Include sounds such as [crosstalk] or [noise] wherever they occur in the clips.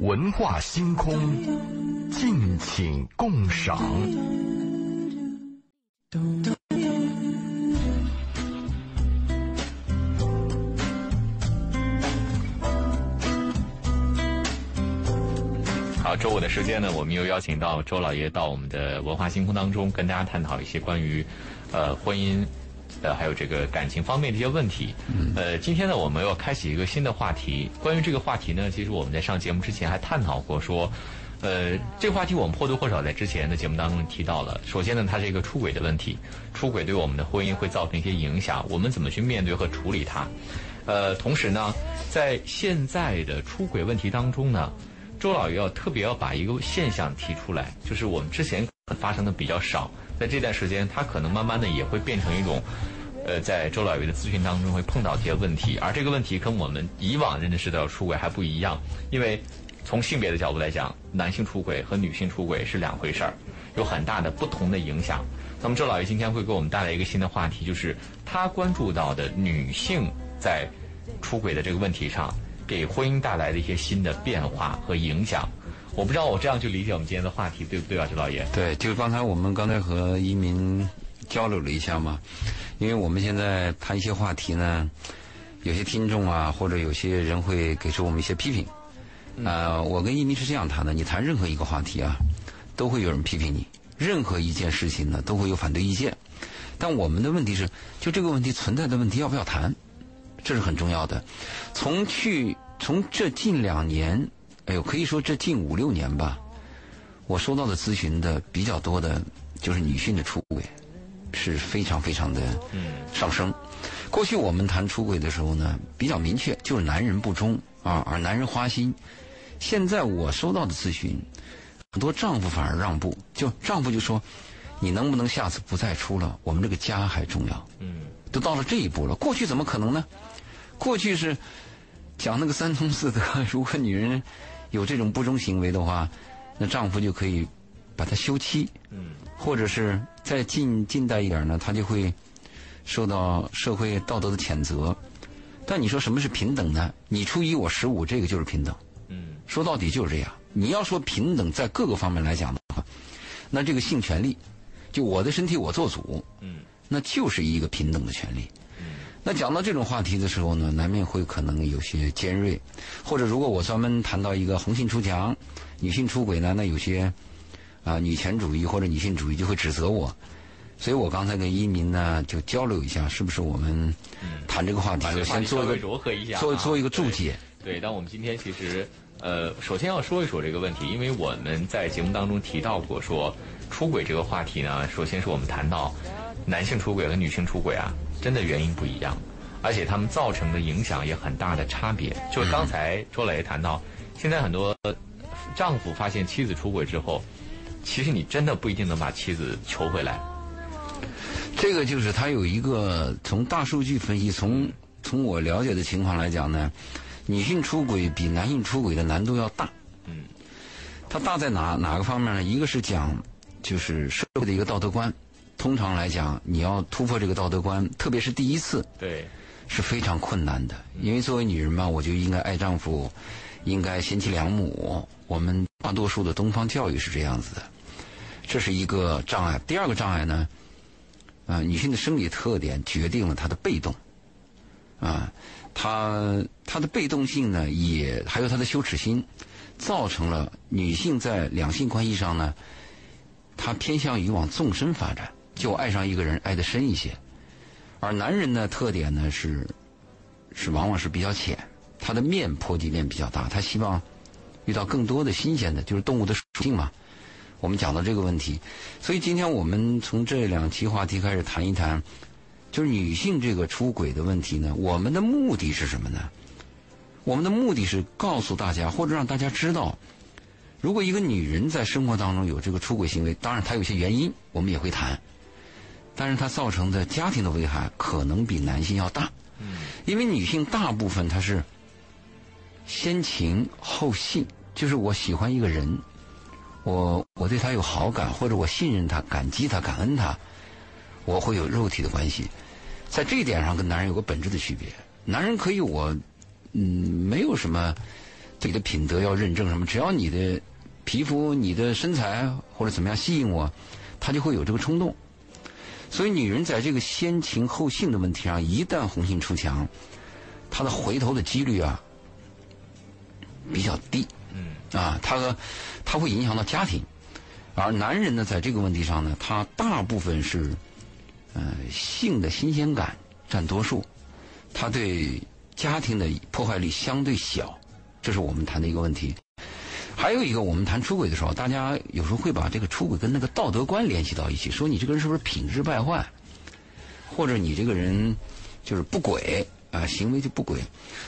文化星空，敬请共赏。好，周五的时间呢，我们又邀请到周老爷到我们的文化星空当中，跟大家探讨一些关于呃婚姻。呃，还有这个感情方面的一些问题。呃，今天呢，我们要开启一个新的话题。关于这个话题呢，其实我们在上节目之前还探讨过，说，呃，这个话题我们或多或少在之前的节目当中提到了。首先呢，它是一个出轨的问题，出轨对我们的婚姻会造成一些影响，我们怎么去面对和处理它？呃，同时呢，在现在的出轨问题当中呢，周老爷要特别要把一个现象提出来，就是我们之前发生的比较少。在这段时间，他可能慢慢的也会变成一种，呃，在周老爷的咨询当中会碰到这些问题，而这个问题跟我们以往认识的出轨还不一样，因为从性别的角度来讲，男性出轨和女性出轨是两回事儿，有很大的不同的影响。那么周老爷今天会给我们带来一个新的话题，就是他关注到的女性在出轨的这个问题上，给婚姻带来的一些新的变化和影响。我不知道我这样去理解我们今天的话题对不对啊，周老爷？对，就是刚才我们刚才和移民交流了一下嘛，因为我们现在谈一些话题呢，有些听众啊，或者有些人会给出我们一些批评。啊，我跟移民是这样谈的：你谈任何一个话题啊，都会有人批评你；任何一件事情呢，都会有反对意见。但我们的问题是，就这个问题存在的问题要不要谈，这是很重要的。从去从这近两年。哎呦，可以说这近五六年吧，我收到的咨询的比较多的，就是女性的出轨，是非常非常的上升。过去我们谈出轨的时候呢，比较明确，就是男人不忠啊，而男人花心。现在我收到的咨询，很多丈夫反而让步，就丈夫就说：“你能不能下次不再出了？我们这个家还重要。”嗯，都到了这一步了。过去怎么可能呢？过去是讲那个三从四德，[laughs] 如果女人。有这种不忠行为的话，那丈夫就可以把她休妻，或者是再近近代一点呢，他就会受到社会道德的谴责。但你说什么是平等呢？你初一我十五，这个就是平等。说到底就是这样。你要说平等，在各个方面来讲的话，那这个性权利，就我的身体我做主，那就是一个平等的权利。那讲到这种话题的时候呢，难免会可能有些尖锐，或者如果我专门谈到一个红杏出墙、女性出轨呢，那有些啊女权主义或者女性主义就会指责我，所以我刚才跟一民呢就交流一下，是不是我们谈这个话题，先做一个柔和一下，做做一个注解。对，但我们今天其实呃，首先要说一说这个问题，因为我们在节目当中提到过，说出轨这个话题呢，首先是我们谈到男性出轨和女性出轨啊。真的原因不一样，而且他们造成的影响也很大的差别。就是刚才周磊谈到，现在很多丈夫发现妻子出轨之后，其实你真的不一定能把妻子求回来。这个就是他有一个从大数据分析，从从我了解的情况来讲呢，女性出轨比男性出轨的难度要大。嗯，它大在哪哪个方面呢？一个是讲就是社会的一个道德观。通常来讲，你要突破这个道德观，特别是第一次，对，是非常困难的。因为作为女人嘛，我就应该爱丈夫，应该贤妻良母。我们大多数的东方教育是这样子的，这是一个障碍。第二个障碍呢，啊，女性的生理特点决定了她的被动，啊，她她的被动性呢，也还有她的羞耻心，造成了女性在两性关系上呢，她偏向于往纵深发展。就爱上一个人，爱得深一些，而男人呢，特点呢是，是往往是比较浅，他的面坡及面比较大，他希望遇到更多的新鲜的，就是动物的属性嘛。我们讲到这个问题，所以今天我们从这两期话题开始谈一谈，就是女性这个出轨的问题呢。我们的目的是什么呢？我们的目的是告诉大家，或者让大家知道，如果一个女人在生活当中有这个出轨行为，当然她有些原因，我们也会谈。但是它造成的家庭的危害可能比男性要大，因为女性大部分她是先情后性，就是我喜欢一个人，我我对他有好感，或者我信任他、感激他、感恩他，我会有肉体的关系，在这一点上跟男人有个本质的区别。男人可以我嗯没有什么对你的品德要认证什么，只要你的皮肤、你的身材或者怎么样吸引我，他就会有这个冲动。所以，女人在这个先情后性的问题上，一旦红杏出墙，她的回头的几率啊比较低。嗯。啊，她和她会影响到家庭，而男人呢，在这个问题上呢，他大部分是呃性的新鲜感占多数，他对家庭的破坏力相对小。这是我们谈的一个问题，还有一个，我们谈出轨的时候，大家有时候会把这个出轨跟那个道德观联系到一起，说你这个人是不是品质败坏，或者你这个人就是不轨啊，行为就不轨。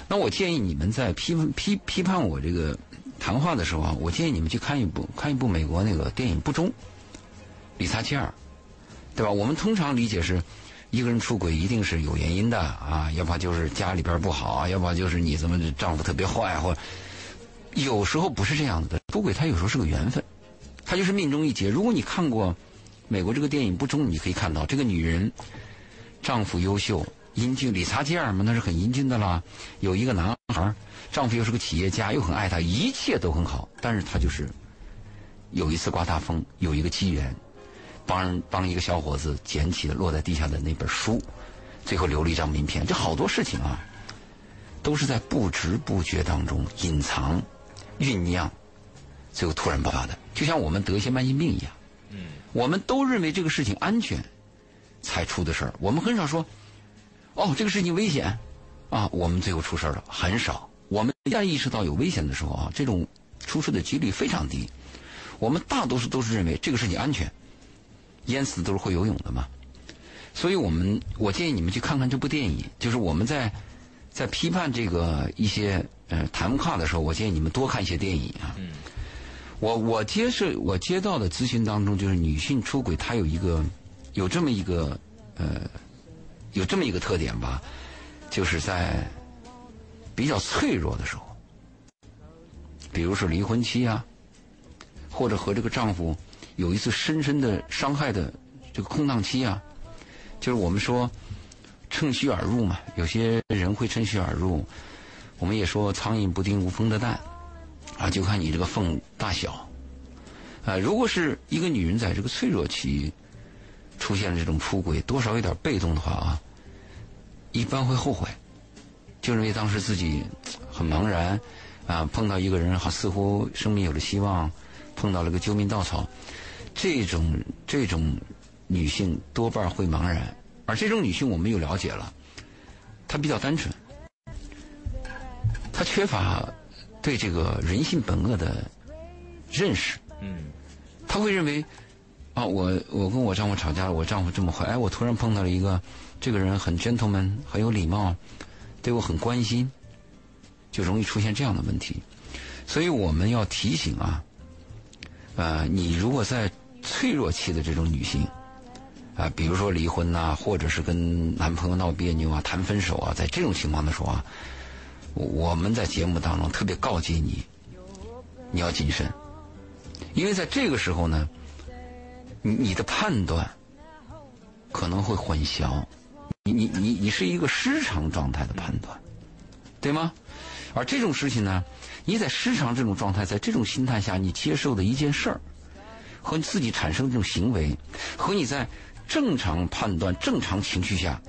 那我建议你们在批批批判我这个谈话的时候啊，我建议你们去看一部看一部美国那个电影《不忠》，理查基尔，对吧？我们通常理解是。一个人出轨一定是有原因的啊，要不就是家里边不好，要不就是你怎么丈夫特别坏，或有时候不是这样子的。出轨他有时候是个缘分，他就是命中一劫。如果你看过美国这个电影《不忠》，你可以看到这个女人丈夫优秀、英俊，理查基尔嘛，那是很英俊的啦。有一个男孩，丈夫又是个企业家，又很爱她，一切都很好。但是她就是有一次刮大风，有一个机缘。帮帮一个小伙子捡起了落在地下的那本书，最后留了一张名片。这好多事情啊，都是在不知不觉当中隐藏、酝酿，最后突然爆发的。就像我们得一些慢性病一样，嗯，我们都认为这个事情安全才出的事儿。我们很少说，哦，这个事情危险啊，我们最后出事儿了，很少。我们一旦意识到有危险的时候啊，这种出事的几率非常低。我们大多数都是认为这个事情安全。淹死都是会游泳的嘛，所以我们我建议你们去看看这部电影。就是我们在在批判这个一些呃谈话的时候，我建议你们多看一些电影啊。我我接受我接到的咨询当中，就是女性出轨，她有一个有这么一个呃有这么一个特点吧，就是在比较脆弱的时候，比如说离婚期啊，或者和这个丈夫。有一次深深的伤害的这个空档期啊，就是我们说趁虚而入嘛。有些人会趁虚而入，我们也说苍蝇不叮无缝的蛋啊，就看你这个缝大小啊。如果是一个女人在这个脆弱期出现了这种出轨，多少有点被动的话啊，一般会后悔，就认为当时自己很茫然啊，碰到一个人好似乎生命有了希望，碰到了个救命稻草。这种这种女性多半会茫然，而这种女性我们又了解了，她比较单纯，她缺乏对这个人性本恶的认识。嗯，她会认为啊，我我跟我丈夫吵架了，我丈夫这么坏，哎，我突然碰到了一个这个人很 gentleman，很有礼貌，对我很关心，就容易出现这样的问题。所以我们要提醒啊，呃，你如果在脆弱期的这种女性，啊，比如说离婚呐，或者是跟男朋友闹别扭啊，谈分手啊，在这种情况的时候啊，我们在节目当中特别告诫你，你要谨慎，因为在这个时候呢，你你的判断可能会混淆，你你你你是一个失常状态的判断，对吗？而这种事情呢，你在失常这种状态，在这种心态下，你接受的一件事儿。和你自己产生这种行为，和你在正常判断、正常情绪下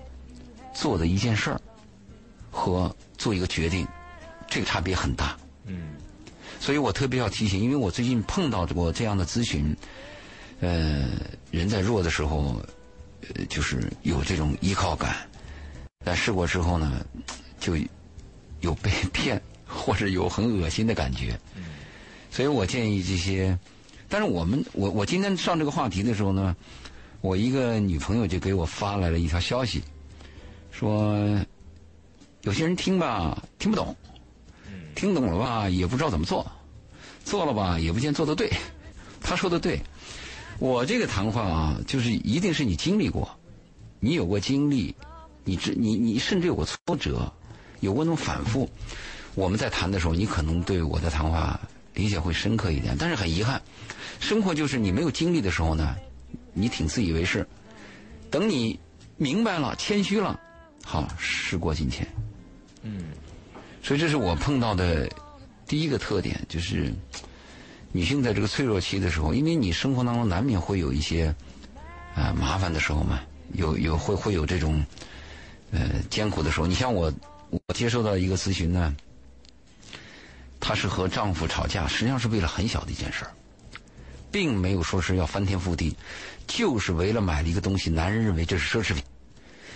做的一件事儿，和做一个决定，这个差别很大。嗯，所以我特别要提醒，因为我最近碰到过这样的咨询，呃，人在弱的时候，呃，就是有这种依靠感，但试过之后呢，就有被 [laughs] 骗或者有很恶心的感觉。嗯，所以我建议这些。但是我们，我我今天上这个话题的时候呢，我一个女朋友就给我发来了一条消息，说有些人听吧听不懂，听懂了吧也不知道怎么做，做了吧也不见做的对。他说的对，我这个谈话啊，就是一定是你经历过，你有过经历，你知你你甚至有过挫折，有过那种反复，我们在谈的时候，你可能对我的谈话理解会深刻一点。但是很遗憾。生活就是你没有经历的时候呢，你挺自以为是。等你明白了、谦虚了，好，时过境迁。嗯。所以这是我碰到的第一个特点就是，女性在这个脆弱期的时候，因为你生活当中难免会有一些啊、麻烦的时候嘛，有有会会有这种呃艰苦的时候。你像我，我接受到一个咨询呢，她是和丈夫吵架，实际上是为了很小的一件事儿，并没有说是要翻天覆地，就是为了买了一个东西，男人认为这是奢侈品，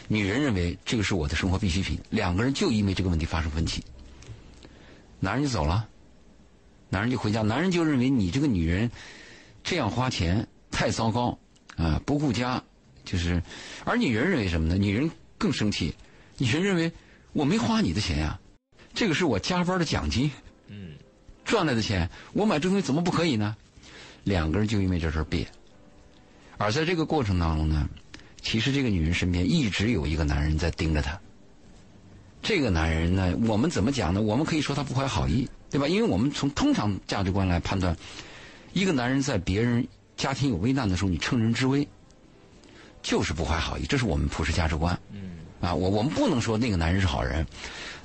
女人认为这个是我的生活必需品，两个人就因为这个问题发生分歧，男人就走了，男人就回家，男人就认为你这个女人这样花钱太糟糕啊、不顾家，就是，而女人认为什么呢？女人更生气，女人认为我没花你的钱呀、这个是我加班的奖金，嗯，赚来的钱，我买这东西怎么不可以呢？两个人就因为这事儿别。而在这个过程当中呢，其实这个女人身边一直有一个男人在盯着她。这个男人呢，我们怎么讲呢？我们可以说他不怀好意，对吧？因为我们从通常价值观来判断，一个男人在别人家庭有危难的时候，你趁人之危，就是不怀好意，这是我们普世价值观。嗯，啊，我我们不能说那个男人是好人，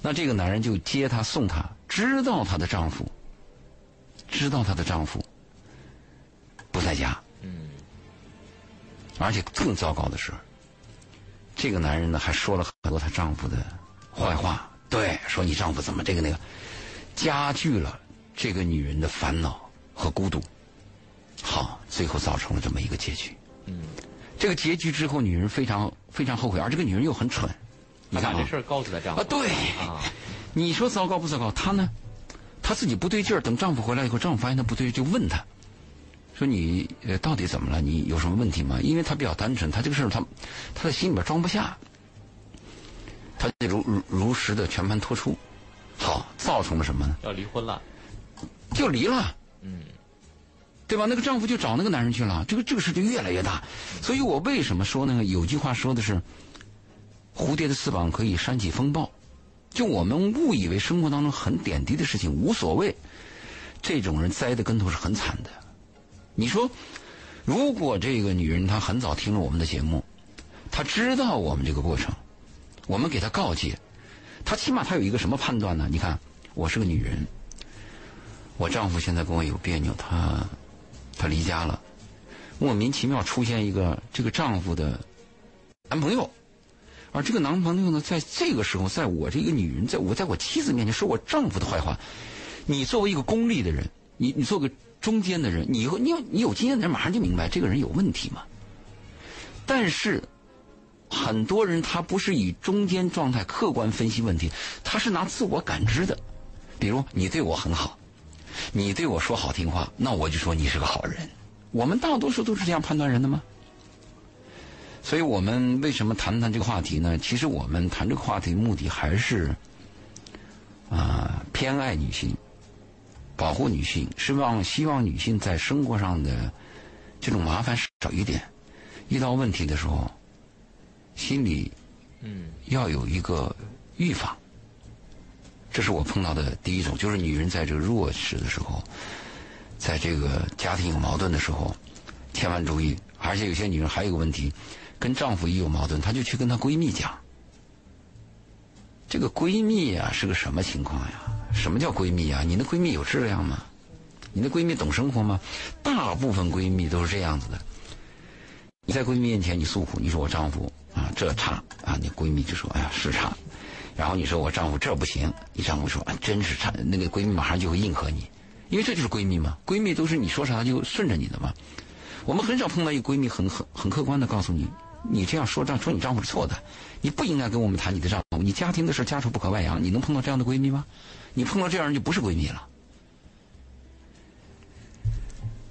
那这个男人就接她送她，知道她的丈夫，知道她的丈夫不在家，嗯，而且更糟糕的是，这个男人呢还说了很多她丈夫的坏话，对，说你丈夫怎么这个那个，加剧了这个女人的烦恼和孤独，好，最后造成了这么一个结局。嗯，这个结局之后，女人非常非常后悔，而这个女人又很蠢。你看这事儿告诉她丈夫啊，对，啊，你说糟糕不糟糕？她呢，她自己不对劲儿。等丈夫回来以后，丈夫发现她不对，就问她，说你呃到底怎么了？你有什么问题吗？因为他比较单纯，他这个事儿他他在心里边装不下，他就如如如实的全盘托出，好，造成了什么呢？要离婚了，就离了。嗯，对吧？那个丈夫就找那个男人去了，这个这个事就越来越大。所以我为什么说呢？有句话说的是，蝴蝶的翅膀可以扇起风暴。就我们误以为生活当中很点滴的事情无所谓，这种人栽的跟头是很惨的。你说，如果这个女人她很早听了我们的节目，她知道我们这个过程，我们给她告诫，她起码她有一个什么判断呢？你看，我是个女人，我丈夫现在跟我有别扭，他他离家了，莫名其妙出现一个这个丈夫的男朋友，而这个男朋友呢，在这个时候，在我这个女人，在我在我妻子面前说我丈夫的坏话，你作为一个功利的人，你你做个中间的人，你有你有你有经验的人，马上就明白这个人有问题嘛。但是很多人他不是以中间状态客观分析问题，他是拿自我感知的，比如你对我很好。你对我说好听话，那我就说你是个好人。我们大多数都是这样判断人的吗？所以我们为什么谈谈这个话题呢？其实我们谈这个话题目的还是啊、偏爱女性，保护女性，是望希望女性在生活上的这种麻烦少一点。遇到问题的时候，心里嗯要有一个预防。这是我碰到的第一种，就是女人在这个弱势的时候，在这个家庭有矛盾的时候，千万注意。而且有些女人还有个问题，跟丈夫一有矛盾，她就去跟她闺蜜讲。这个闺蜜呀、是个什么情况呀？什么叫闺蜜啊？你的闺蜜有质量吗？你的闺蜜懂生活吗？大部分闺蜜都是这样子的。你在闺蜜面前你诉苦，你说我丈夫啊这差啊，你闺蜜就说哎呀是差。然后你说我丈夫这不行，你丈夫说啊真是差，那个闺蜜马上就会应和你，因为这就是闺蜜嘛，闺蜜都是你说啥就顺着你的嘛。我们很少碰到一个闺蜜很很很客观的告诉你，你这样说丈说你丈夫是错的，你不应该跟我们谈你的丈夫，你家庭的事家丑不可外扬，你能碰到这样的闺蜜吗？你碰到这样人就不是闺蜜了。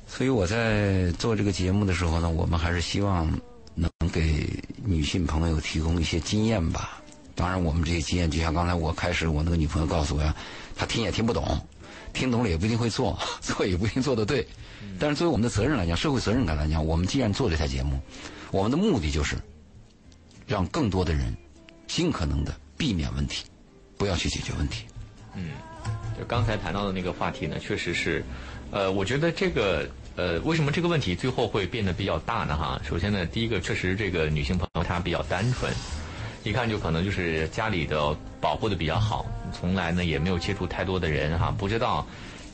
所以我在做这个节目的时候呢，我们还是希望能给女性朋友提供一些经验吧。当然，我们这些经验就像刚才我开始，我那个女朋友告诉我呀，她听也听不懂，听懂了也不一定会做，[laughs] 做也不一定做得对。但是作为我们的责任来讲，社会责任感来讲，我们既然做这台节目，我们的目的就是让更多的人尽可能的避免问题，不要去解决问题。嗯，就刚才谈到的那个话题呢，确实是，呃，我觉得这个呃，为什么这个问题最后会变得比较大呢？哈，首先呢，第一个确实这个女性朋友她比较单纯，一看就可能就是家里的保护的比较好，从来呢也没有接触太多的人哈，不知道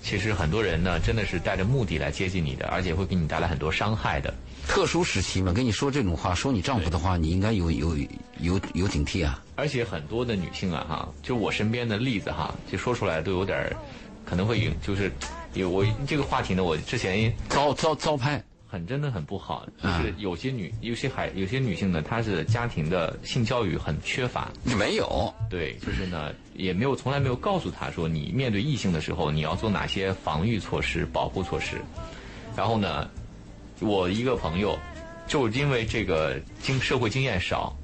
其实很多人呢真的是带着目的来接近你的，而且会给你带来很多伤害的。特殊时期嘛，跟你说这种话，说你丈夫的话，你应该有有有有警惕啊。而且很多的女性啊哈，就我身边的例子哈，就说出来都有点儿可能会有，就是有我这个话题呢，我之前遭遭遭拍，很真的很不好，就是有些女有些孩有些女性呢，她是家庭的性教育很缺乏，没有，对，就是呢也没有从来没有告诉她说你面对异性的时候你要做哪些防御措施、保护措施，然后呢，我一个朋友就是因为这个经社会经验少，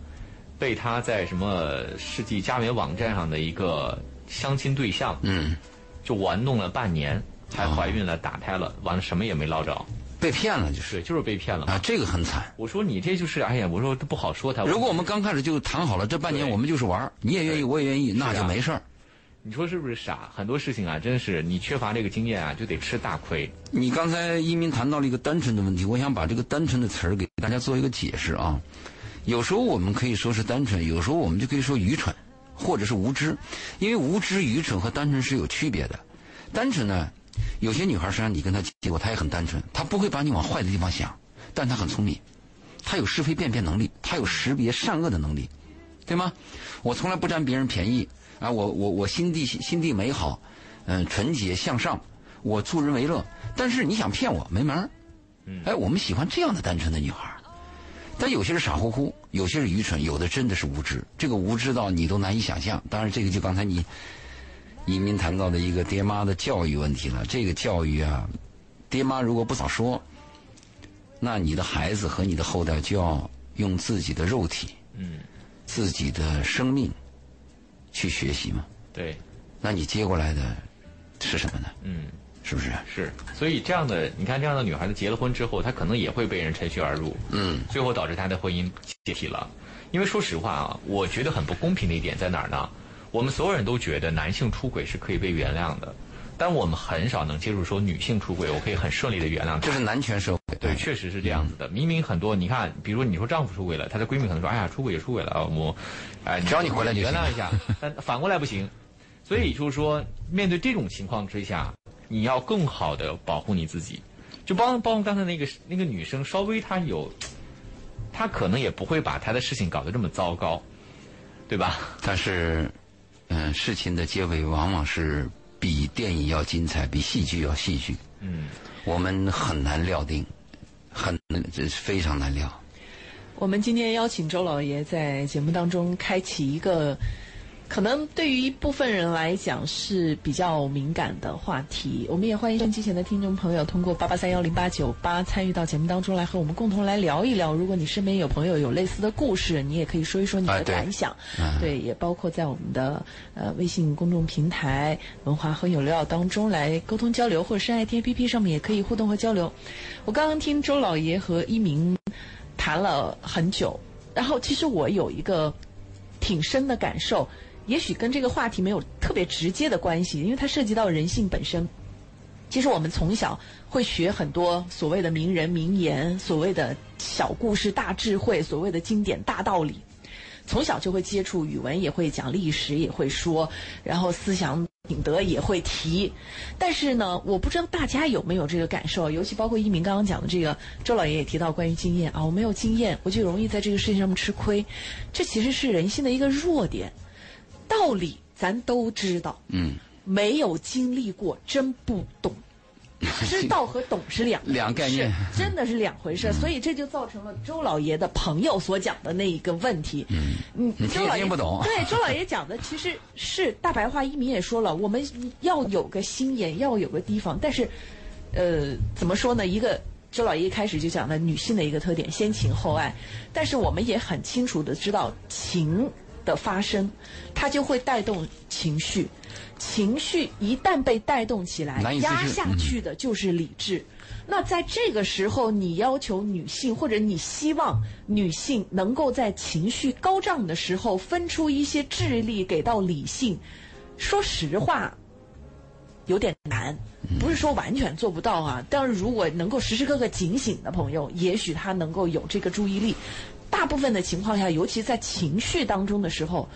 被他在什么世纪佳缘网站上的一个相亲对象，嗯，就玩弄了半年，还怀孕了、打胎了，完了什么也没捞着，被骗了就是对，就是被骗了。啊，这个很惨。我说你这就是，哎呀，我说都不好说他。如果我们刚开始就谈好了，这半年我们就是玩儿，你也愿意，我也愿意，那就没事儿。你说是不是傻？很多事情啊，真是你缺乏这个经验啊，就得吃大亏。你刚才一鸣谈到了一个单纯的问题，我想把这个单纯的词儿给大家做一个解释啊。有时候我们可以说是单纯，有时候我们就可以说愚蠢，或者是无知，因为无知、愚蠢和单纯是有区别的。单纯呢，有些女孩实际上你跟她结果，她也很单纯，她不会把你往坏的地方想，但她很聪明，她有是非辨别能力，她有识别善恶的能力，对吗？我从来不占别人便宜啊，我我我心地心地美好，嗯、纯洁向上，我助人为乐。但是你想骗我没门儿。哎，我们喜欢这样的单纯的女孩，但有些是傻乎乎，有些是愚蠢，有的真的是无知。这个无知到你都难以想象。当然，这个就刚才你移民谈到的一个爹妈的教育问题了。这个教育啊，爹妈如果不早说，那你的孩子和你的后代就要用自己的肉体、嗯，自己的生命去学习嘛。对，那你接过来的是什么呢？嗯，是不是？是。所以这样的，你看这样的女孩子结了婚之后，她可能也会被人趁虚而入，嗯，最后导致她的婚姻解体了。因为说实话啊，我觉得很不公平的一点在哪儿呢？我们所有人都觉得男性出轨是可以被原谅的，但我们很少能接受说女性出轨，我可以很顺利的原谅她。这是男权社会。对，确实是这样子的。明明很多，你看，比如说你说丈夫出轨了，她的闺蜜可能说：“哎呀，出轨也出轨了啊，我，哎，只要你回来就原谅一下。”但 [laughs] 反过来不行。所以就是说，面对这种情况之下，你要更好的保护你自己。就包包括刚才那个那个女生，稍微她有，她可能也不会把她的事情搞得这么糟糕，对吧？但是，嗯、事情的结尾往往是比电影要精彩，比戏剧要戏剧。嗯，我们很难料定，很这是非常难料。我们今天邀请周老爷在节目当中开启一个，可能对于一部分人来讲是比较敏感的话题。我们也欢迎收音机前的听众朋友通过八八三幺零八九八参与到节目当中来，和我们共同来聊一聊。如果你身边有朋友有类似的故事，你也可以说一说你的感想。嗯对，也包括在我们的呃微信公众平台“文化很有料”当中来沟通交流，或者是爱听 APP 上面也可以互动和交流。我刚刚听周老爷和一鸣谈了很久，然后其实我有一个挺深的感受，也许跟这个话题没有特别直接的关系，因为它涉及到人性本身。其实我们从小会学很多所谓的名人名言，所谓的小故事大智慧，所谓的经典大道理。从小就会接触语文，也会讲历史，也会说，然后思想品德也会提。但是呢，我不知道大家有没有这个感受，尤其包括一鸣刚刚讲的这个，周老爷也提到关于经验啊，我没有经验，我就容易在这个事情上面吃亏。这其实是人性的一个弱点。道理咱都知道，嗯，没有经历过真不懂。[laughs] 知道和懂是两两概念。是真的是两回事，所以这就造成了周老爷的朋友所讲的那一个问题。嗯，你周老爷听不懂。[laughs] 对，周老爷讲的其实是大白话，一鸣也说了，我们要有个心眼，要有个提防，但是，呃，怎么说呢？一个周老爷一开始就讲了女性的一个特点，先情后爱，但是我们也很清楚的知道情的发生，它就会带动情绪。情绪一旦被带动起来压下去的就是理智。那在这个时候，你要求女性，或者你希望女性能够在情绪高涨的时候分出一些智力给到理性，说实话，有点难，不是说完全做不到啊。但是如果能够时时刻刻警醒的朋友，也许他能够有这个注意力。大部分的情况下，尤其在情绪当中的时候，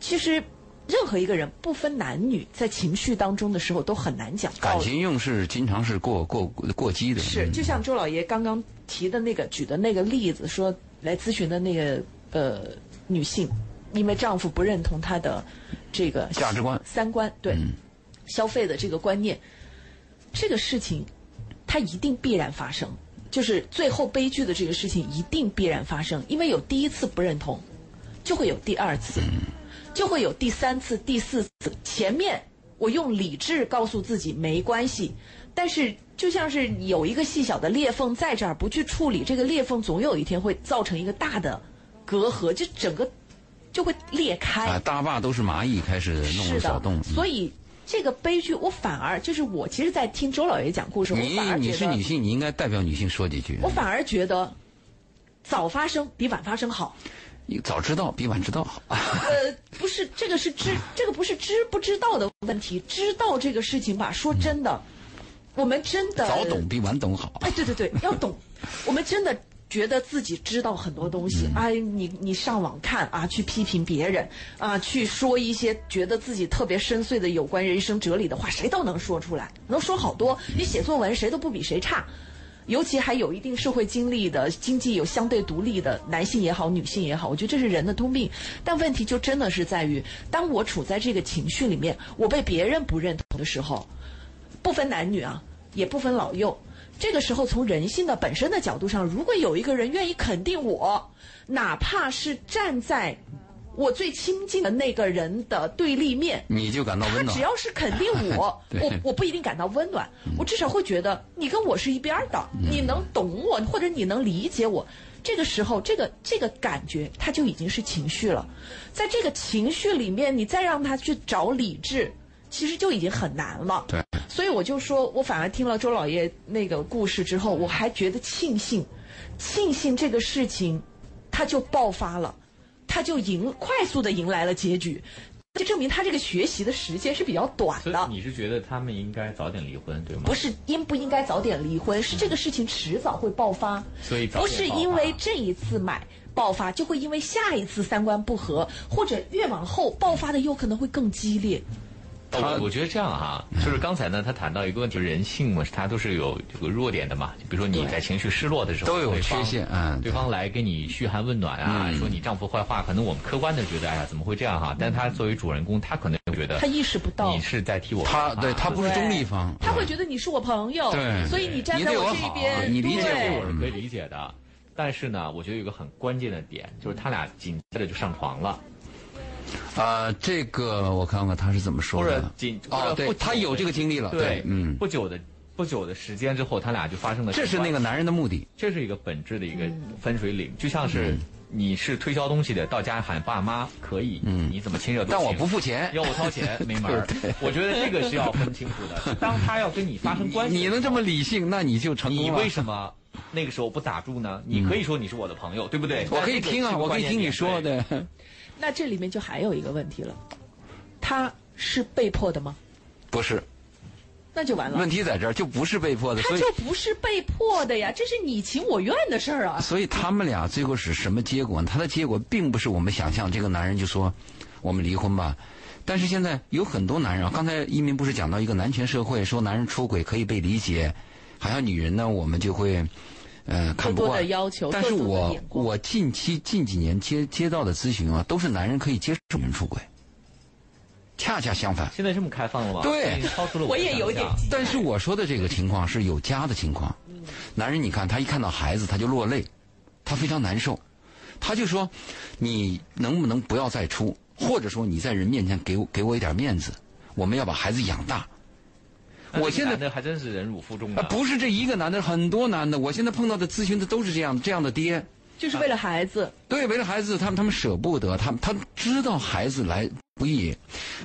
其实任何一个人不分男女，在情绪当中的时候都很难讲。感情用事经常是过过过激的。是，就像周老爷刚刚提的那个举的那个例子，说来咨询的那个呃女性，因为丈夫不认同她的这个价值观三观，对、消费的这个观念，这个事情它一定必然发生，就是最后悲剧的这个事情一定必然发生，因为有第一次不认同，就会有第二次，就会有第三次、第四次。前面我用理智告诉自己没关系，但是就像是有一个细小的裂缝在这儿，不去处理，这个裂缝总有一天会造成一个大的隔阂，就整个就会裂开。啊，大坝都是蚂蚁开始弄是了小洞的，。所以这个悲剧，我反而就是我其实，在听周老爷讲故事，我你你反而觉得，是女性，你应该代表女性说几句我。反而觉得早发生比晚发生好。你早知道比晚知道好。呃，不是，这个是知，这个不是知不知道的问题，知道这个事情吧？说真的，我们真的早懂比晚懂好。哎，对对对，要懂。我们真的觉得自己知道很多东嗯西。哎，你你上网看啊，去批评别人啊，去说一些觉得自己特别深邃的有关人生哲理的话，谁都能说出来，能说好多。你写作文谁都不比谁差。尤其还有一定社会经历的、经济有相对独立的男性也好、女性也好，我觉得这是人的通病。但问题就真的是在于，当我处在这个情绪里面，我被别人不认同的时候，不分男女啊，也不分老幼。这个时候，从人性的本身的角度上，如果有一个人愿意肯定我，哪怕是站在我最亲近的那个人的对立面，你就感到温暖他只。要是肯定我，[laughs] 我我不一定感到温暖，我至少会觉得你跟我是一边儿的，你能懂我，或者你能理解我。这个时候，这个这个感觉，它就已经是情绪了。在这个情绪里面，你再让他去找理智，其实就已经很难了。对，所以我就说，我反而听了周老爷那个故事之后，我还觉得庆幸，庆幸这个事情，它就爆发了，它就迎快速的迎来了结局，就证明他这个学习的时间是比较短的。你是觉得他们应该早点离婚，对吗？不是应不应该早点离婚，是这个事情迟早会爆发，所以早不是因为这一次买爆发，就会因为下一次三观不合，或者越往后爆发的有可能会更激烈。哦我我觉得这样哈、就是刚才呢，他谈到一个问题，人性嘛，他都是有这个弱点的嘛。比如说你在情绪失落的时候，都有缺陷嗯对。方来给你嘘寒问暖啊，嗯。说你丈夫坏话，可能我们客观的觉得，哎呀，怎么会这样哈？但他作为主人公，他可能觉得他意识不到。你是在替我他对他不是中立方，他会觉得你是我朋友，对。所以你站在我好边，你理解对。我。我是可以理解的。但是呢，我觉得有一个很关键的点，就是他俩紧接着就上床了，啊，这个我看看他是怎么说或者的。哦，对他有这个经历了，对，嗯，不久的不久的时间之后，他俩就发生了，这是那个，男人的目的。这是一个本质的一个分水岭，就像是你是推销东西的，到家喊爸妈可以，嗯你怎么亲热但我不付钱，要我掏钱 [laughs] 没门儿。我觉得这个是要分清楚的。当他要跟你发生关系，你能这么？理性，那你就成功了你。为什么那个时候不打住呢？你可以说你是我的朋友，对不对？我可以听啊，我可以听你说关键点。的。那这里面就还有一个问题了，他是被迫的吗？不是，那就完了问。题在这儿，就不是被迫的，他就不是被迫的呀，这是你情我愿的事儿啊。所以他们俩最后是什么结果呢？他的结果并不是我们想象，这个男人就说我们离婚吧。但是现在有很多男人啊，刚才一鸣不是讲到一个男权社会，说男人出轨可以被理解，好像女人呢我们就会呃看不惯。的要求但是我我近期近几年接接到的咨询啊，都是男人可以接受女人出轨，恰恰相反。现在这么开放了吗？对。超出了我的也有点但是我说的这个情况是有家的情况，男人你看他一看到孩子他就落泪，他非常难受，他就说你能不能不要再出，或者说你在人面前给我给我一点面子，我们要把孩子养大。我现在男的还真是忍辱负重啊，不是这一个男的，很多男的，我现在碰到的咨询的都是这样这样的爹，就是为了孩子，对，为了孩子，他们他们舍不得，他们他知道孩子来不易，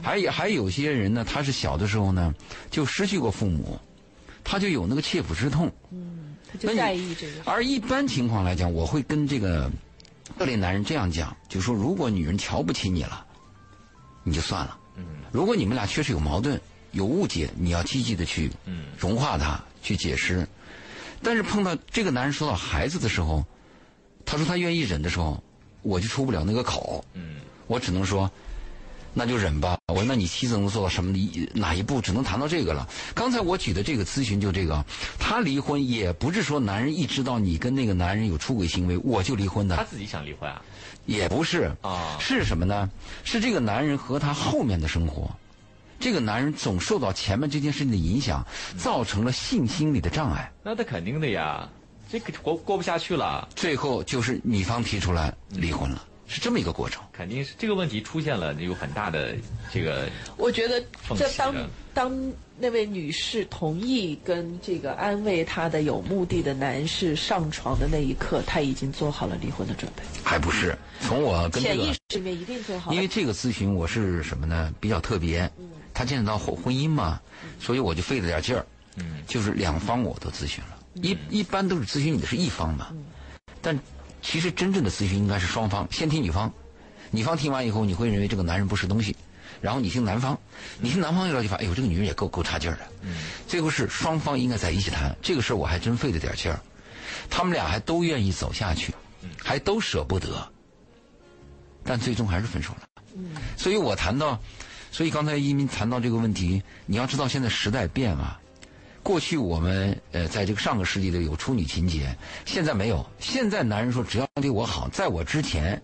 还有还有些人呢，他是小的时候呢就失去过父母，他就有那个切肤之痛。嗯他就在意这个。而一般情况来讲，我会跟这个这类男人这样讲，就说，如果女人瞧不起你了，你就算了。嗯，如果你们俩确实有矛盾，有误解，你要积极的去融化他，去解释。但是碰到这个男人说到孩子的时候，他说他愿意忍的时候，我就出不了那个口。嗯，我只能说，那就忍吧。我说那你妻子能做到什么哪一步？只能谈到这个了。刚才我举的这个咨询就这个，他离婚也不是说男人一知道你跟那个男人有出轨行为我就离婚的。他自己想离婚啊？也不是啊，是什么呢？是这个男人和他后面的生活，这个男人总受到前面这件事情的影响，造成了性心理的障碍。那他肯定的呀，这个过过不下去了。最后就是女方提出来离婚了，是这么一个过程。肯定是这个问题出现了，有很大的这个。我觉得这当当那位女士同意跟这个安慰她的有目的的男士上床的那一刻，她已经做好了离婚的准备。还不是从我跟这个潜意识里面一定做好。因为这个咨询我是什么呢？比较特别，他牵扯到婚婚姻嘛，所以我就费了点劲儿。嗯，就是两方我都咨询了，一一般都是咨询你的是一方嘛，但其实真正的咨询应该是双方，先听女方，女方听完以后，你会认为这个男人不是东西，然后你听男方，你听男方又了解法，哎呦，这个女人也够够差劲儿的。嗯，最后是双方应该在一起谈，这个事儿我还真费了点劲儿，他们俩还都愿意走下去，还都舍不得，但最终还是分手了。嗯，所以我谈到，所以刚才一民谈到这个问题，你要知道现在时代变了。过去我们呃，在这个上个世纪的有处女情节，现在没有。现在男人说只要对我好，在我之前，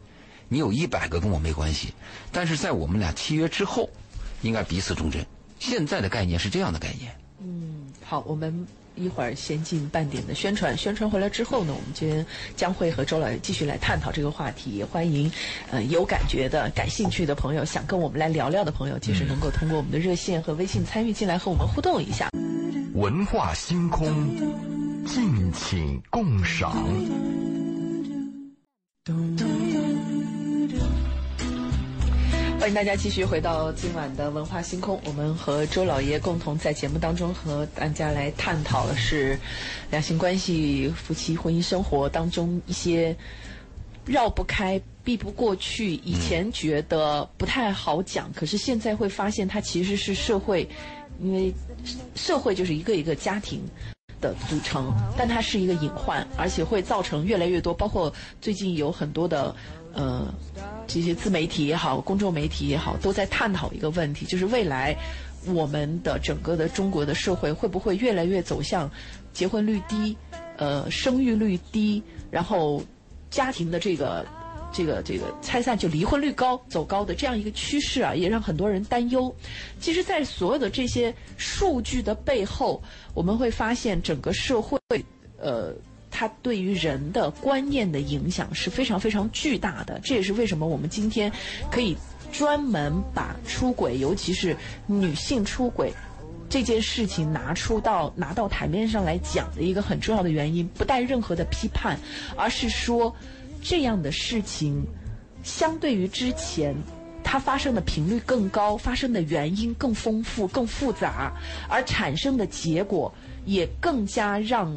你有一百个跟我没关系，但是在我们俩契约之后，应该彼此忠贞。现在的概念是这样的概念。嗯，好，我们一会儿先进半点的宣传，宣传回来之后呢，我们今天将会和周老师继续来探讨这个话题。也欢迎呃有感觉的、感兴趣的朋友，想跟我们来聊聊的朋友，其实能够通过我们的热线和微信参与进来和我们互动一下。文化星空，敬请共赏。欢迎大家继续回到今晚的文化星空，我们和周老爷共同在节目当中和大家来探讨的是两性关系、夫妻婚姻生活当中一些绕不开、避不过去，以前觉得不太好讲，可是现在会发现它其实是社会。因为社会就是一个一个家庭的组成，但它是一个隐患，而且会造成越来越多。包括最近有很多的呃这些自媒体也好，公众媒体也好，都在探讨一个问题，就是未来我们的整个的中国的社会会不会越来越走向结婚率低、呃生育率低，然后家庭的这个。这个这个拆散就离婚率高走高的这样一个趋势啊，也让很多人担忧。其实，在所有的这些数据的背后，我们会发现整个社会，呃，它对于人的观念的影响是非常非常巨大的。这也是为什么我们今天可以专门把出轨，尤其是女性出轨这件事情拿出到拿到台面上来讲的一个很重要的原因，不带任何的批判，而是说。这样的事情，相对于之前，它发生的频率更高，发生的原因更丰富、更复杂，而产生的结果也更加让，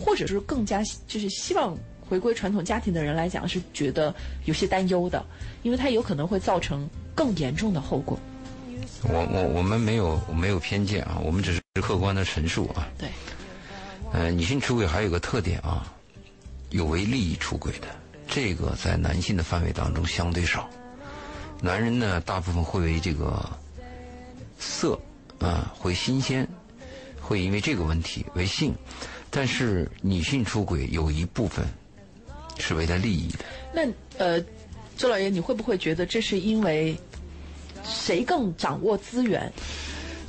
或者是更加就是希望回归传统家庭的人来讲是觉得有些担忧的，因为它有可能会造成更严重的后果。我我我们没有没有偏见啊，我们只是客观的陈述啊。对。呃，女性出轨还有个特点啊，有为利益出轨的。这个在男性的范围当中相对少，男人呢大部分会为这个色啊会新鲜，会因为这个问题为性，但是女性出轨有一部分是为了利益的。那呃，周老爷，你会不会觉得这是因为谁更掌握资源？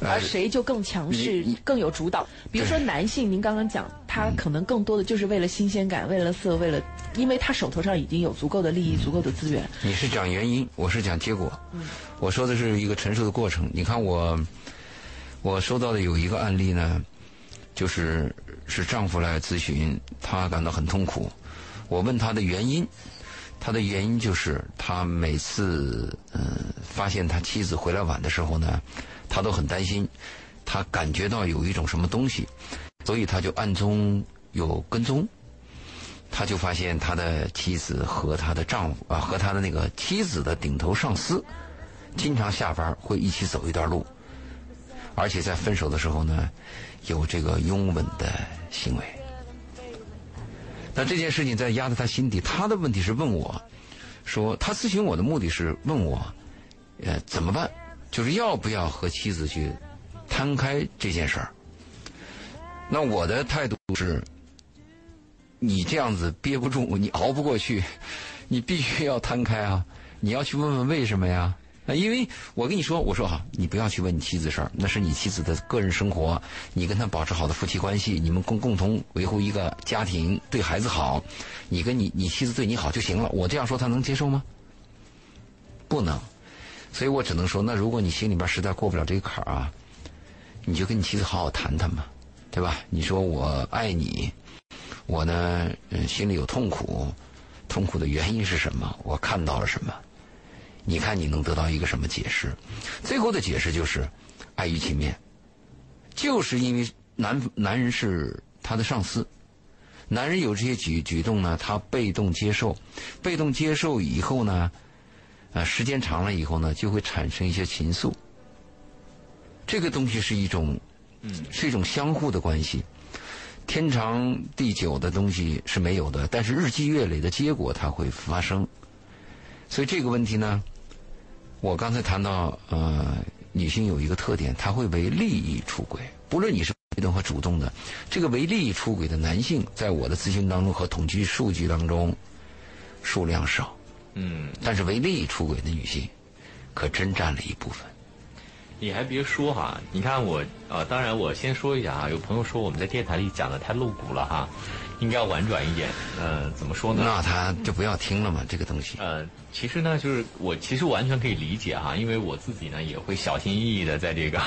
而谁就更强势、更有主导？比如说男性，您刚刚讲，他可能更多的就是为了新鲜感、为了色、为了，因为他手头上已经有足够的利益、足够的资源。你是讲原因，我是讲结果。嗯，我说的是一个陈述的过程。你看我，我收到的有一个案例呢，就是是丈夫来咨询，他感到很痛苦。我问他的原因，他的原因就是他每次嗯发现他妻子回来晚的时候呢。他都很担心，他感觉到有一种什么东西，所以他就暗中有跟踪。他就发现他的妻子和他的丈夫啊，和他的那个妻子的顶头上司，经常下班会一起走一段路。而且在分手的时候呢，有这个拥吻的行为。那这件事情在压在他心底，他的问题是问我，说他咨询我的目的是问我，呃，怎么办？就是要不要和妻子去摊开这件事儿？那我的态度是，你这样子憋不住，你熬不过去，你必须要摊开啊！你要去问问为什么呀？因为我跟你说，我说哈，你不要去问你妻子事儿，那是你妻子的个人生活，你跟她保持好的夫妻关系，你们共共同维护一个家庭，对孩子好，你跟你你妻子对你好就行了。我这样说他能接受吗？不能，所以我只能说，那如果你心里边实在过不了这个坎儿啊，你就跟你妻子好好谈谈嘛。对吧？你说我爱你，我呢，嗯，心里有痛苦，痛苦的原因是什么？我看到了什么？你看你能得到一个什么解释？最后的解释就是爱于情面，就是因为男男人是他的上司，男人有这些举举动呢，他被动接受，被动接受以后呢，啊，时间长了以后呢，就会产生一些情愫。这个东西是一种。嗯，是一种相互的关系，天长地久的东西是没有的，但是日积月累的结果它会发生。所以这个问题呢，我刚才谈到，呃，女性有一个特点，她会为利益出轨，不论你是被动和主动的，这个为利益出轨的男性，在我的咨询当中和统计数据当中数量少，嗯，但是为利益出轨的女性，可真占了一部分。你还别说哈，你看我啊，当然我先说一下啊，有朋友说我们在电台里讲的太露骨了哈，应该要婉转一点。呃，怎么说呢？那他就不要听了嘛，这个东西。呃，其实呢，就是我其实完全可以理解哈，因为我自己呢也会小心翼翼的在这个，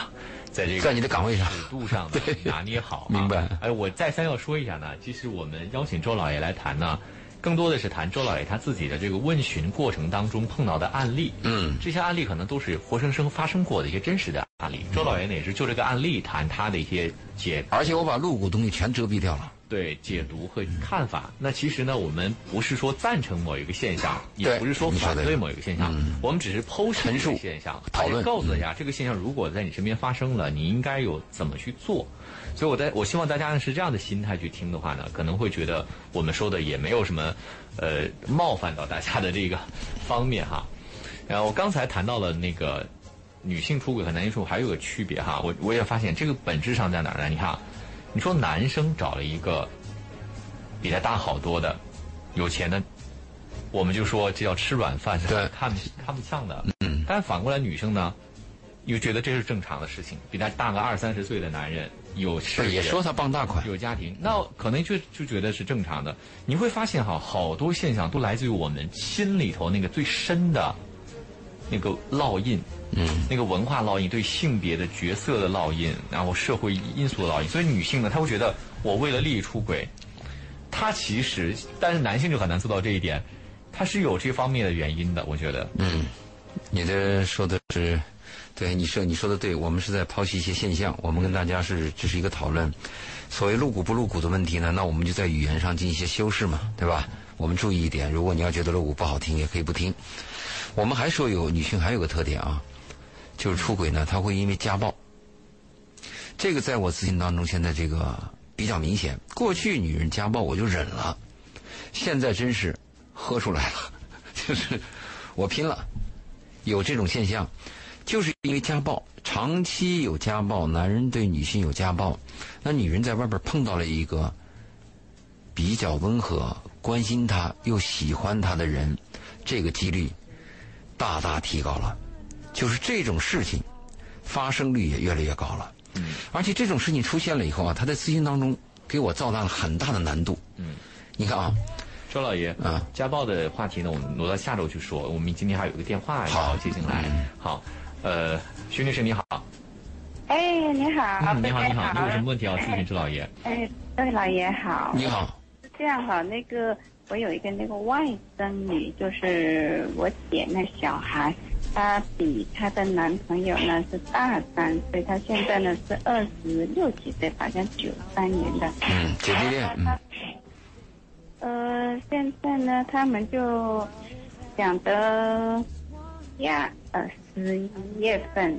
在这个在你的岗位上尺度上 [laughs] 拿捏好。明白。哎，我再三要说一下呢，其实我们邀请周老爷来谈呢。更多的是谈周老爷他自己的这个问询过程当中碰到的案例，嗯，这些案例可能都是活生生发生过的一些真实的案例。周老爷呢也是就这个案例谈他的一些解，而且我把露骨东西全遮蔽掉了。对解读和看法，那其实呢，我们不是说赞成某一个现象，也不是说反对某一个现象，我们只是剖析这个现象，讨论，告诉大家这个现象如果在你身边发生了，你应该有怎么去做。所以我在我希望大家是这样的心态去听的话呢，可能会觉得我们说的也没有什么，呃，冒犯到大家的这个 [laughs] 方面哈。然后我刚才谈到了那个女性出轨和男性出轨还有个区别哈，我我也发现这个本质上在哪儿呢？你看。你说男生找了一个比他大好多的有钱的，我们就说这叫吃软饭，对，看不看不上的。嗯。但反过来女生呢，又觉得这是正常的事情，比他大个二三十岁的男人有事业，也说他傍大款，有家庭，那可能就就觉得是正常的。你会发现哈，好多现象都来自于我们心里头那个最深的那个烙印。嗯，那个文化烙印对性别的角色的烙印，然后社会因素的烙印，所以女性呢，她会觉得我为了利益出轨，她其实，但是男性就很难做到这一点，他是有这方面的原因的，我觉得。嗯，你的说的是，对，你说你说的对，我们是在剖析一些现象，我们跟大家是这是一个讨论，所谓露骨不露骨的问题呢，那我们就在语言上进行一些修饰嘛，对吧？我们注意一点，如果你要觉得露骨不好听，也可以不听。我们还说有女性还有个特点啊。就是出轨呢，他会因为家暴。这个在我咨询当中，现在这个比较明显。过去女人家暴我就忍了，现在真是喝出来了，[laughs] 就是我拼了。有这种现象，就是因为家暴，长期有家暴，男人对女性有家暴，那女人在外边碰到了一个比较温和、关心她又喜欢她的人，这个几率大大提高了。就是这种事情，发生率也越来越高了。嗯，而且这种事情出现了以后啊，他在咨询当中给我造大了很大的难度。嗯，你看啊，周老爷啊，家暴的话题呢，我们挪到下周去说。我们今天还有一个电话要接进来。好，呃，徐女士你好。哎，你好。你好，你好，你有什么问题要咨询周老爷？哎，周老爷好。你好。是这样哈，那个我有一个那个外甥女，就是我姐那小孩。她比她的男朋友呢是大三岁，她现在呢是二十六几岁，好像九三年的。嗯，姐弟恋。嗯。呃，现在呢，他们就想的呀，呃，十一月份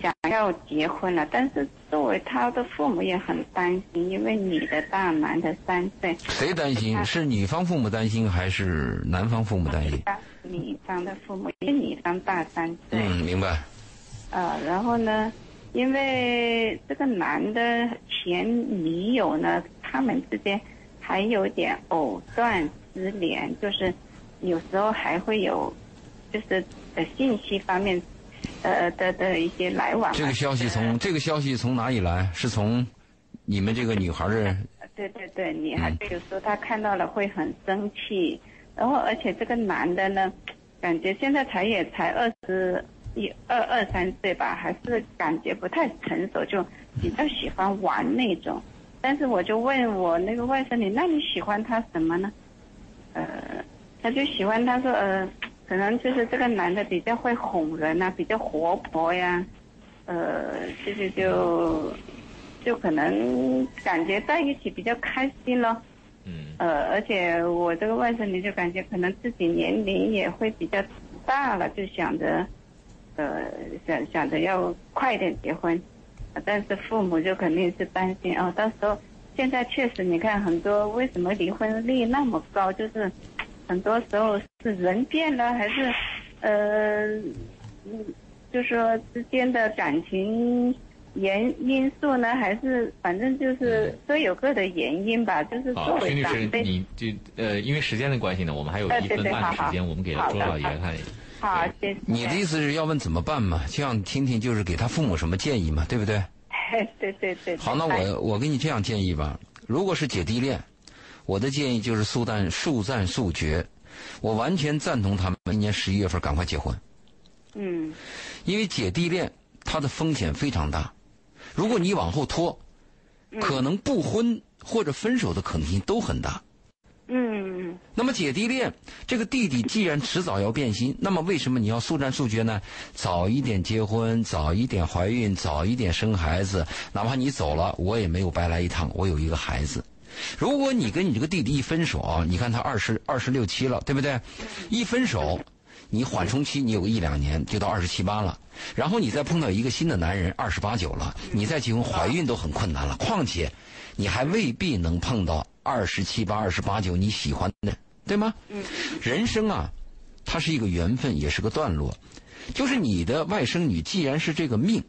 想要结婚了，但是作为他的父母也很担心，因为女的大，男的三岁。谁担心？是女方父母担心，还是男方父母担心？女方的父母，因为女方大三岁。嗯，明白。呃，然后呢，因为这个男的前女友呢，他们之间还有点藕断丝连，就是有时候还会有，就是呃信息方面。呃的的一些来往。这个消息从这个消息从哪里来？是从你们这个女孩的。对对对，女孩就说她看到了会很生气，然后而且这个男的呢，感觉现在才也才二十一二二三岁吧，还是感觉不太成熟，就比较喜欢玩那种。但是我就问我那个外甥女，那你喜欢他什么呢？呃，他就喜欢他说呃。可能就是这个男的比较会哄人呐，比较活泼呀，呃，就是就就可能感觉在一起比较开心咯。嗯。呃，而且我这个外甥女就感觉可能自己年龄也会比较大了，就想着，呃，想想着要快点结婚，但是父母就肯定是担心哦，到时候现在确实你看很多为什么离婚率那么高，就是。很多时候是人变了，还是，呃，嗯，就说之间的感情原因素呢，还是反正就是各有各的原因吧。就是作为长辈，你就呃，因为时间的关系呢，我们还有一分半的时间，我们给周老爷看。好，谢谢。你的意思是要问怎么办嘛？就想听听，就是给他父母什么建议嘛，对不对？[laughs] 对对对。好，那我我给你这样建议吧，如果是姐弟恋。我的建议就是速战速战速决，我完全赞同他们明年十一月份赶快结婚。嗯，因为姐弟恋它的风险非常大，如果你往后拖，可能不婚或者分手的可能性都很大。嗯。那么姐弟恋，这个弟弟既然迟早要变心，那么为什么你要速战速决呢？早一点结婚，早一点怀孕，早一点生孩子，哪怕你走了，我也没有白来一趟，我有一个孩子。如果你跟你这个弟弟一分手，你看他二十二十六七了，对不对？一分手，你缓冲期你有个一两年，就到二十七八了。然后你再碰到一个新的男人，二十八九了，你再结婚怀孕都很困难了。况且，你还未必能碰到二十七八、二十八九你喜欢的，对吗？人生啊，它是一个缘分，也是个段落。就是你的外甥女既然是这个命，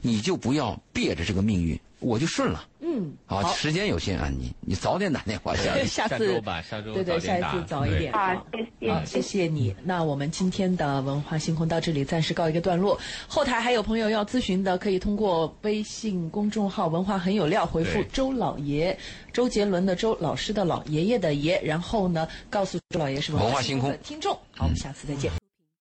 你就不要憋着这个命运。我就顺了。嗯，好，时间有限啊，你你早点打电话下。[laughs] 下次吧，下周对对，下一次早一点。好，谢谢。好，谢谢你。那我们今天的文化星空到这里暂时告一个段落。后台还有朋友要咨询的，可以通过微信公众号“文化很有料”回复“周老爷”，周杰伦的周，老师的老爷爷的爷，然后呢，告诉周老爷是文化星空的听众。好，我们下次再见。